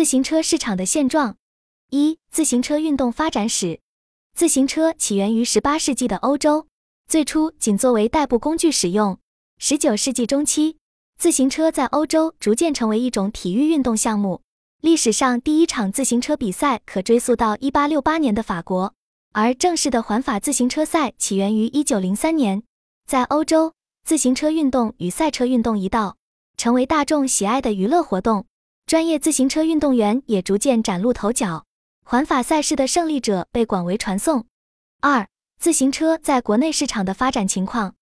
自行车市场的现状。一、自行车运动发展史。自行车起源于18世纪的欧洲，最初仅作为代步工具使用。19世纪中期，自行车在欧洲逐渐成为一种体育运动项目。历史上第一场自行车比赛可追溯到1868年的法国，而正式的环法自行车赛起源于1903年。在欧洲，自行车运动与赛车运动一道，成为大众喜爱的娱乐活动。专业自行车运动员也逐渐崭露头角，环法赛事的胜利者被广为传颂。二、自行车在国内市场的发展情况。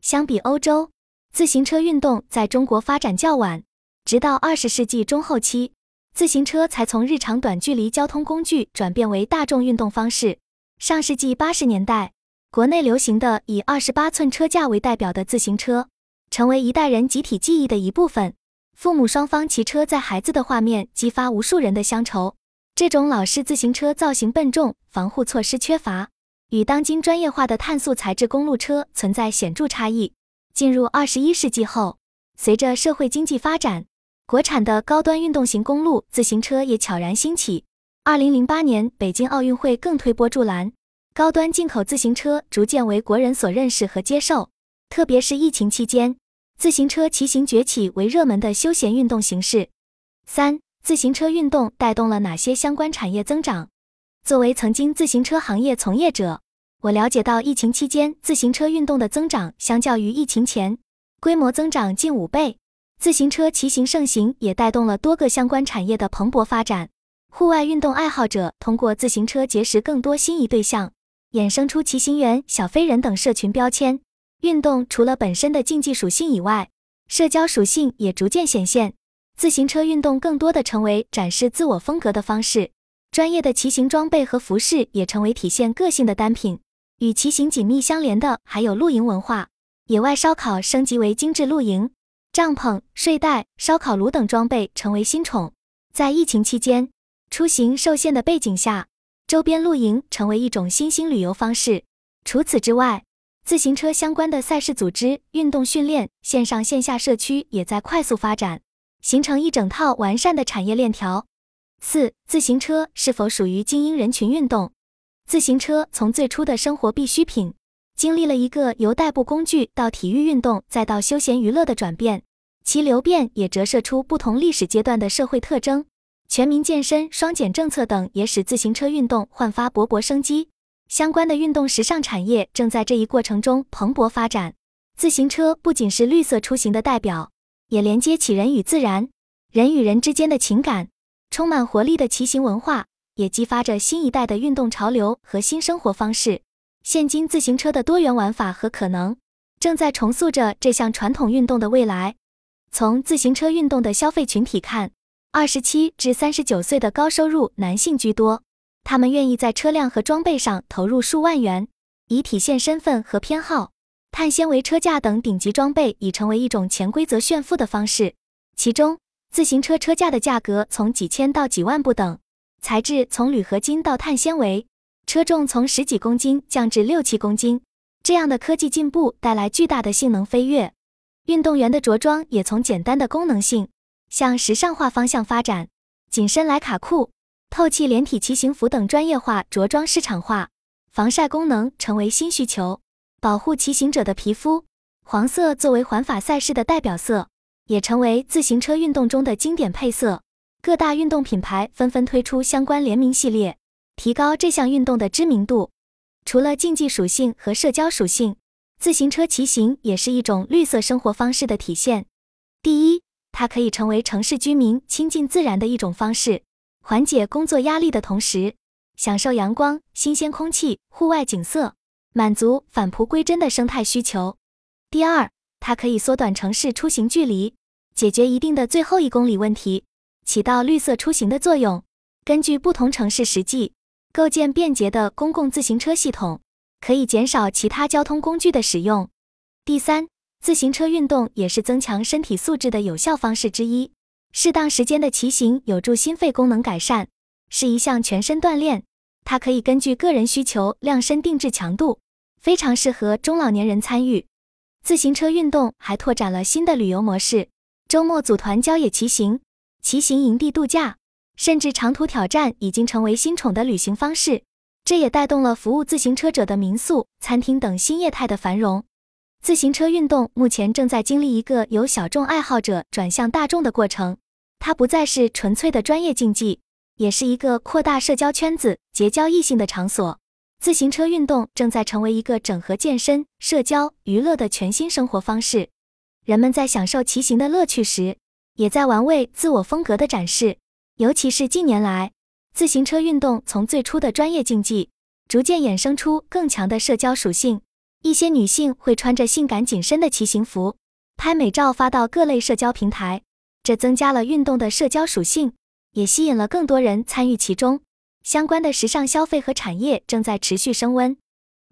相比欧洲，自行车运动在中国发展较晚，直到二十世纪中后期，自行车才从日常短距离交通工具转变为大众运动方式。上世纪八十年代，国内流行的以二十八寸车架为代表的自行车，成为一代人集体记忆的一部分。父母双方骑车载孩子的画面，激发无数人的乡愁。这种老式自行车造型笨重，防护措施缺乏，与当今专业化的碳素材质公路车存在显著差异。进入二十一世纪后，随着社会经济发展，国产的高端运动型公路自行车也悄然兴起。二零零八年北京奥运会更推波助澜，高端进口自行车逐渐为国人所认识和接受，特别是疫情期间。自行车骑行崛起为热门的休闲运动形式。三、自行车运动带动了哪些相关产业增长？作为曾经自行车行业从业者，我了解到疫情期间自行车运动的增长相较于疫情前规模增长近五倍。自行车骑行盛行也带动了多个相关产业的蓬勃发展。户外运动爱好者通过自行车结识更多心仪对象，衍生出骑行员、小飞人等社群标签。运动除了本身的竞技属性以外，社交属性也逐渐显现。自行车运动更多的成为展示自我风格的方式，专业的骑行装备和服饰也成为体现个性的单品。与骑行紧密相连的还有露营文化，野外烧烤升级为精致露营，帐篷、睡袋、烧烤炉等装备成为新宠。在疫情期间，出行受限的背景下，周边露营成为一种新兴旅游方式。除此之外，自行车相关的赛事组织、运动训练、线上线下社区也在快速发展，形成一整套完善的产业链条。四、自行车是否属于精英人群运动？自行车从最初的生活必需品，经历了一个由代步工具到体育运动再到休闲娱乐的转变，其流变也折射出不同历史阶段的社会特征。全民健身、双减政策等也使自行车运动焕发勃勃生机。相关的运动时尚产业正在这一过程中蓬勃发展。自行车不仅是绿色出行的代表，也连接起人与自然、人与人之间的情感。充满活力的骑行文化也激发着新一代的运动潮流和新生活方式。现今自行车的多元玩法和可能，正在重塑着这项传统运动的未来。从自行车运动的消费群体看，二十七至三十九岁的高收入男性居多。他们愿意在车辆和装备上投入数万元，以体现身份和偏好。碳纤维车架等顶级装备已成为一种潜规则炫富的方式。其中，自行车车架的价格从几千到几万不等，材质从铝合金到碳纤维，车重从十几公斤降至六七公斤。这样的科技进步带来巨大的性能飞跃。运动员的着装也从简单的功能性向时尚化方向发展，紧身莱卡裤。透气连体骑行服等专业化着装市场化，防晒功能成为新需求，保护骑行者的皮肤。黄色作为环法赛事的代表色，也成为自行车运动中的经典配色。各大运动品牌纷纷推出相关联名系列，提高这项运动的知名度。除了竞技属性和社交属性，自行车骑行也是一种绿色生活方式的体现。第一，它可以成为城市居民亲近自然的一种方式。缓解工作压力的同时，享受阳光、新鲜空气、户外景色，满足返璞归真的生态需求。第二，它可以缩短城市出行距离，解决一定的最后一公里问题，起到绿色出行的作用。根据不同城市实际，构建便捷的公共自行车系统，可以减少其他交通工具的使用。第三，自行车运动也是增强身体素质的有效方式之一。适当时间的骑行有助心肺功能改善，是一项全身锻炼。它可以根据个人需求量身定制强度，非常适合中老年人参与。自行车运动还拓展了新的旅游模式：周末组团郊野骑行、骑行营地度假、甚至长途挑战已经成为新宠的旅行方式。这也带动了服务自行车者的民宿、餐厅等新业态的繁荣。自行车运动目前正在经历一个由小众爱好者转向大众的过程，它不再是纯粹的专业竞技，也是一个扩大社交圈子、结交异性的场所。自行车运动正在成为一个整合健身、社交、娱乐的全新生活方式。人们在享受骑行的乐趣时，也在玩味自我风格的展示。尤其是近年来，自行车运动从最初的专业竞技，逐渐衍生出更强的社交属性。一些女性会穿着性感紧身的骑行服，拍美照发到各类社交平台，这增加了运动的社交属性，也吸引了更多人参与其中。相关的时尚消费和产业正在持续升温。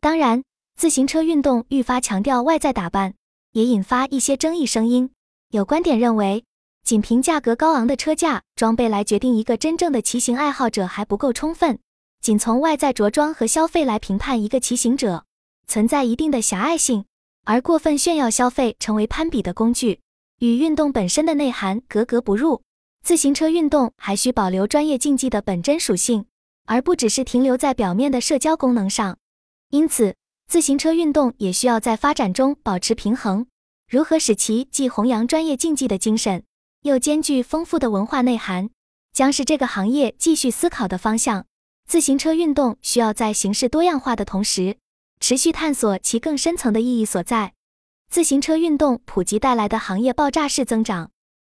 当然，自行车运动愈发强调外在打扮，也引发一些争议声音。有观点认为，仅凭价格高昂的车架装备来决定一个真正的骑行爱好者还不够充分，仅从外在着装和消费来评判一个骑行者。存在一定的狭隘性，而过分炫耀消费成为攀比的工具，与运动本身的内涵格格不入。自行车运动还需保留专业竞技的本真属性，而不只是停留在表面的社交功能上。因此，自行车运动也需要在发展中保持平衡。如何使其既弘扬专业竞技的精神，又兼具丰富的文化内涵，将是这个行业继续思考的方向。自行车运动需要在形式多样化的同时。持续探索其更深层的意义所在。自行车运动普及带来的行业爆炸式增长。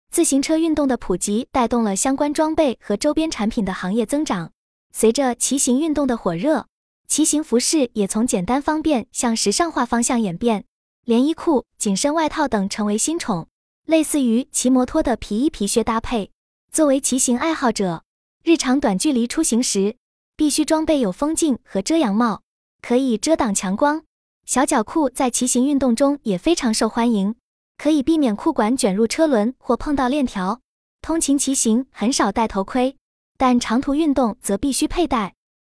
自行车运动的普及带动了相关装备和周边产品的行业增长。随着骑行运动的火热，骑行服饰也从简单方便向时尚化方向演变。连衣裤、紧身外套等成为新宠，类似于骑摩托的皮衣皮靴搭配。作为骑行爱好者，日常短距离出行时必须装备有风镜和遮阳帽。可以遮挡强光，小脚裤在骑行运动中也非常受欢迎，可以避免裤管卷入车轮或碰到链条。通勤骑行很少戴头盔，但长途运动则必须佩戴。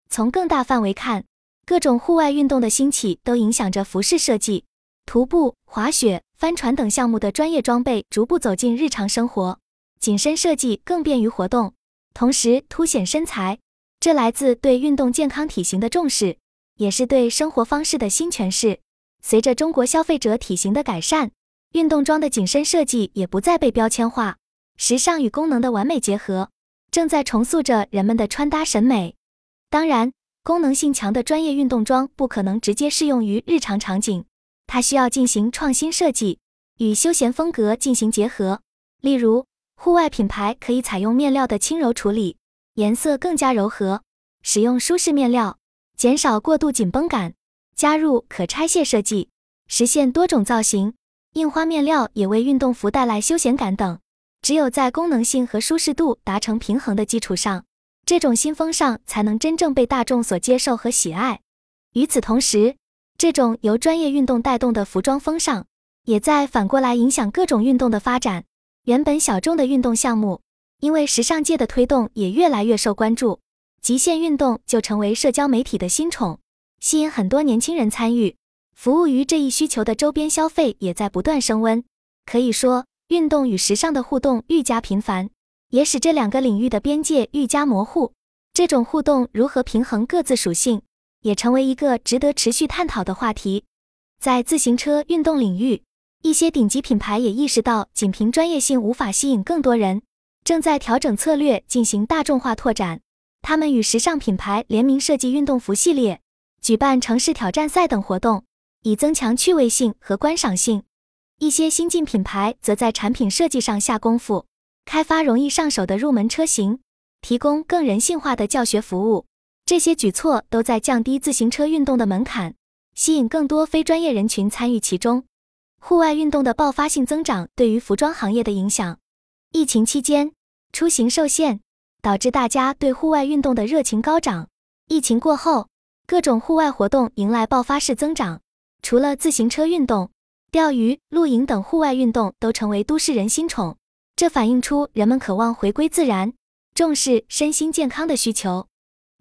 从更大范围看，各种户外运动的兴起都影响着服饰设计。徒步、滑雪、帆船等项目的专业装备逐步走进日常生活，紧身设计更便于活动，同时凸显身材。这来自对运动健康体型的重视。也是对生活方式的新诠释。随着中国消费者体型的改善，运动装的紧身设计也不再被标签化，时尚与功能的完美结合，正在重塑着人们的穿搭审美。当然，功能性强的专业运动装不可能直接适用于日常场景，它需要进行创新设计，与休闲风格进行结合。例如，户外品牌可以采用面料的轻柔处理，颜色更加柔和，使用舒适面料。减少过度紧绷感，加入可拆卸设计，实现多种造型。印花面料也为运动服带来休闲感等。只有在功能性和舒适度达成平衡的基础上，这种新风尚才能真正被大众所接受和喜爱。与此同时，这种由专业运动带动的服装风尚，也在反过来影响各种运动的发展。原本小众的运动项目，因为时尚界的推动，也越来越受关注。极限运动就成为社交媒体的新宠，吸引很多年轻人参与。服务于这一需求的周边消费也在不断升温。可以说，运动与时尚的互动愈加频繁，也使这两个领域的边界愈加模糊。这种互动如何平衡各自属性，也成为一个值得持续探讨的话题。在自行车运动领域，一些顶级品牌也意识到，仅凭专业性无法吸引更多人，正在调整策略，进行大众化拓展。他们与时尚品牌联名设计运动服系列，举办城市挑战赛等活动，以增强趣味性和观赏性。一些新晋品牌则在产品设计上下功夫，开发容易上手的入门车型，提供更人性化的教学服务。这些举措都在降低自行车运动的门槛，吸引更多非专业人群参与其中。户外运动的爆发性增长对于服装行业的影响，疫情期间出行受限。导致大家对户外运动的热情高涨。疫情过后，各种户外活动迎来爆发式增长。除了自行车运动，钓鱼、露营等户外运动都成为都市人新宠。这反映出人们渴望回归自然、重视身心健康的需求。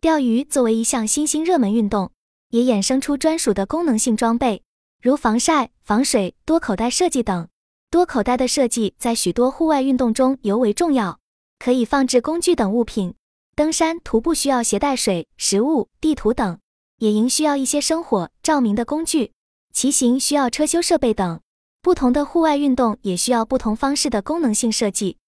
钓鱼作为一项新兴热门运动，也衍生出专属的功能性装备，如防晒、防水、多口袋设计等。多口袋的设计在许多户外运动中尤为重要。可以放置工具等物品。登山、徒步需要携带水、食物、地图等；野营需要一些生火、照明的工具；骑行需要车修设备等。不同的户外运动也需要不同方式的功能性设计。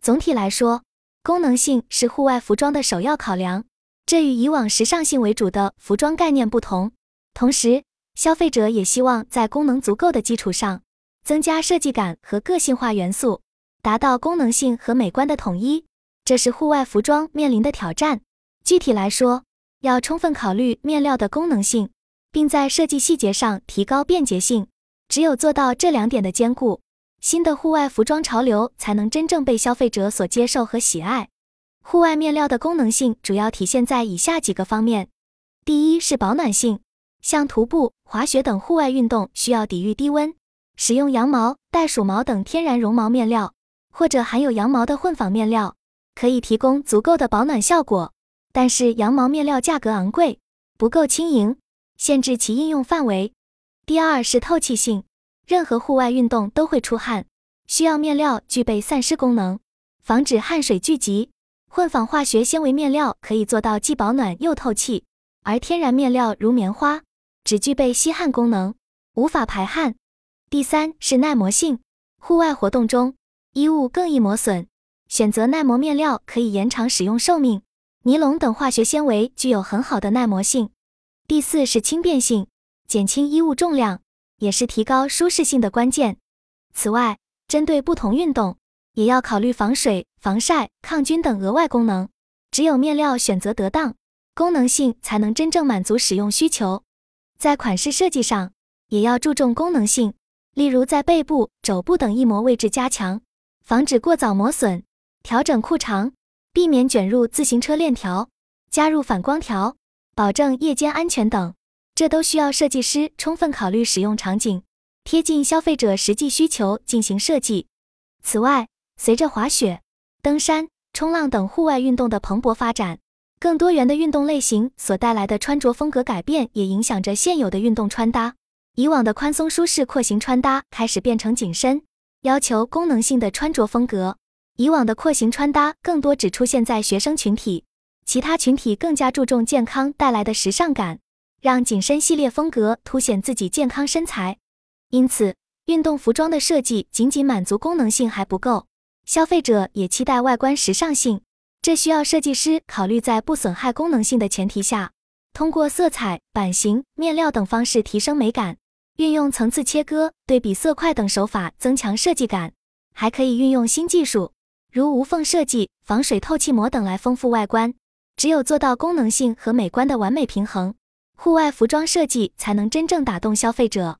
总体来说，功能性是户外服装的首要考量。这与以往时尚性为主的服装概念不同。同时，消费者也希望在功能足够的基础上，增加设计感和个性化元素，达到功能性和美观的统一。这是户外服装面临的挑战。具体来说，要充分考虑面料的功能性，并在设计细节上提高便捷性。只有做到这两点的兼顾，新的户外服装潮流才能真正被消费者所接受和喜爱。户外面料的功能性主要体现在以下几个方面：第一是保暖性，像徒步、滑雪等户外运动需要抵御低温，使用羊毛、袋鼠毛等天然绒毛面料，或者含有羊毛的混纺面料，可以提供足够的保暖效果。但是羊毛面料价格昂贵，不够轻盈，限制其应用范围。第二是透气性，任何户外运动都会出汗，需要面料具备散湿功能，防止汗水聚集。混纺化学纤维面料可以做到既保暖又透气，而天然面料如棉花只具备吸汗功能，无法排汗。第三是耐磨性，户外活动中衣物更易磨损，选择耐磨面料可以延长使用寿命。尼龙等化学纤维具有很好的耐磨性。第四是轻便性，减轻衣物重量也是提高舒适性的关键。此外，针对不同运动。也要考虑防水、防晒、抗菌等额外功能。只有面料选择得当，功能性才能真正满足使用需求。在款式设计上，也要注重功能性，例如在背部、肘部等易磨位置加强，防止过早磨损；调整裤长，避免卷入自行车链条；加入反光条，保证夜间安全等。这都需要设计师充分考虑使用场景，贴近消费者实际需求进行设计。此外，随着滑雪、登山、冲浪等户外运动的蓬勃发展，更多元的运动类型所带来的穿着风格改变，也影响着现有的运动穿搭。以往的宽松舒适廓形穿搭开始变成紧身，要求功能性的穿着风格。以往的廓形穿搭更多只出现在学生群体，其他群体更加注重健康带来的时尚感，让紧身系列风格凸显自己健康身材。因此，运动服装的设计仅仅满足功能性还不够。消费者也期待外观时尚性，这需要设计师考虑在不损害功能性的前提下，通过色彩、版型、面料等方式提升美感，运用层次切割、对比色块等手法增强设计感，还可以运用新技术，如无缝设计、防水透气膜等来丰富外观。只有做到功能性和美观的完美平衡，户外服装设计才能真正打动消费者。